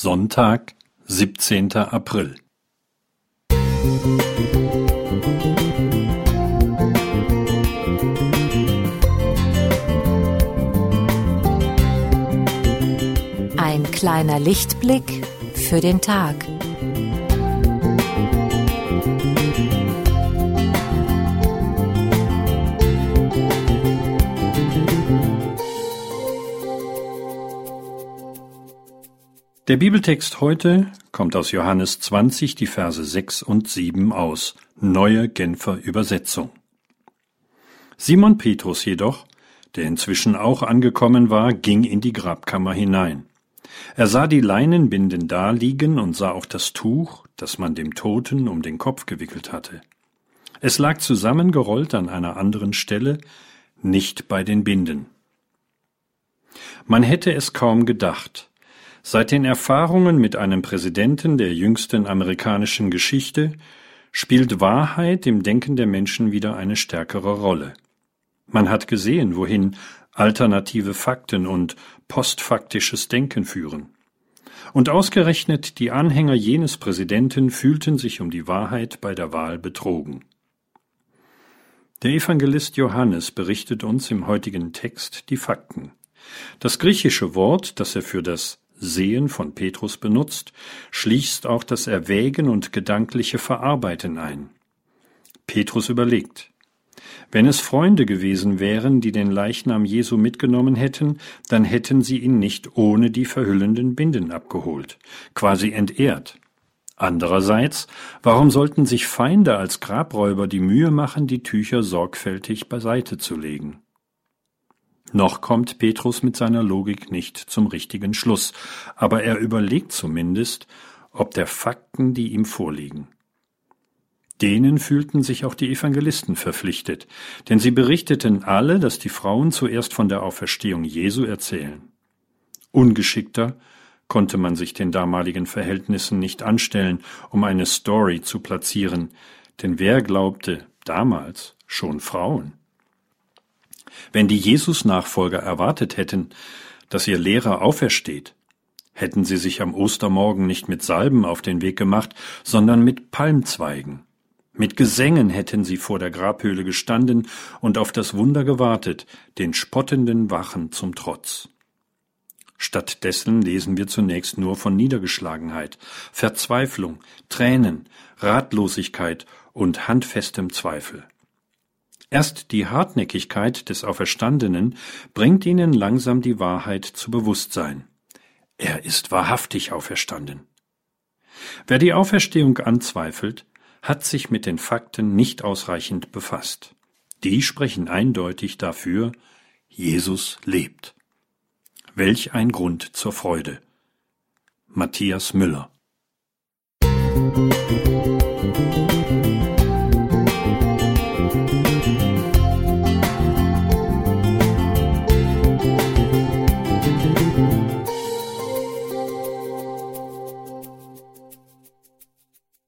Sonntag, siebzehnter April. Ein kleiner Lichtblick für den Tag. Der Bibeltext heute kommt aus Johannes 20, die Verse 6 und 7 aus, neue Genfer Übersetzung. Simon Petrus jedoch, der inzwischen auch angekommen war, ging in die Grabkammer hinein. Er sah die Leinenbinden daliegen und sah auch das Tuch, das man dem Toten um den Kopf gewickelt hatte. Es lag zusammengerollt an einer anderen Stelle, nicht bei den Binden. Man hätte es kaum gedacht, Seit den Erfahrungen mit einem Präsidenten der jüngsten amerikanischen Geschichte spielt Wahrheit im Denken der Menschen wieder eine stärkere Rolle. Man hat gesehen, wohin alternative Fakten und postfaktisches Denken führen. Und ausgerechnet die Anhänger jenes Präsidenten fühlten sich um die Wahrheit bei der Wahl betrogen. Der Evangelist Johannes berichtet uns im heutigen Text die Fakten. Das griechische Wort, das er für das Sehen von Petrus benutzt, schließt auch das Erwägen und gedankliche Verarbeiten ein. Petrus überlegt. Wenn es Freunde gewesen wären, die den Leichnam Jesu mitgenommen hätten, dann hätten sie ihn nicht ohne die verhüllenden Binden abgeholt, quasi entehrt. Andererseits, warum sollten sich Feinde als Grabräuber die Mühe machen, die Tücher sorgfältig beiseite zu legen? Noch kommt Petrus mit seiner Logik nicht zum richtigen Schluss, aber er überlegt zumindest, ob der Fakten, die ihm vorliegen. Denen fühlten sich auch die Evangelisten verpflichtet, denn sie berichteten alle, dass die Frauen zuerst von der Auferstehung Jesu erzählen. Ungeschickter konnte man sich den damaligen Verhältnissen nicht anstellen, um eine Story zu platzieren, denn wer glaubte damals schon Frauen? Wenn die Jesus-Nachfolger erwartet hätten, dass ihr Lehrer aufersteht, hätten sie sich am Ostermorgen nicht mit Salben auf den Weg gemacht, sondern mit Palmzweigen. Mit Gesängen hätten sie vor der Grabhöhle gestanden und auf das Wunder gewartet, den spottenden Wachen zum Trotz. Stattdessen lesen wir zunächst nur von Niedergeschlagenheit, Verzweiflung, Tränen, Ratlosigkeit und handfestem Zweifel. Erst die Hartnäckigkeit des Auferstandenen bringt ihnen langsam die Wahrheit zu Bewusstsein. Er ist wahrhaftig auferstanden. Wer die Auferstehung anzweifelt, hat sich mit den Fakten nicht ausreichend befasst. Die sprechen eindeutig dafür, Jesus lebt. Welch ein Grund zur Freude. Matthias Müller Musik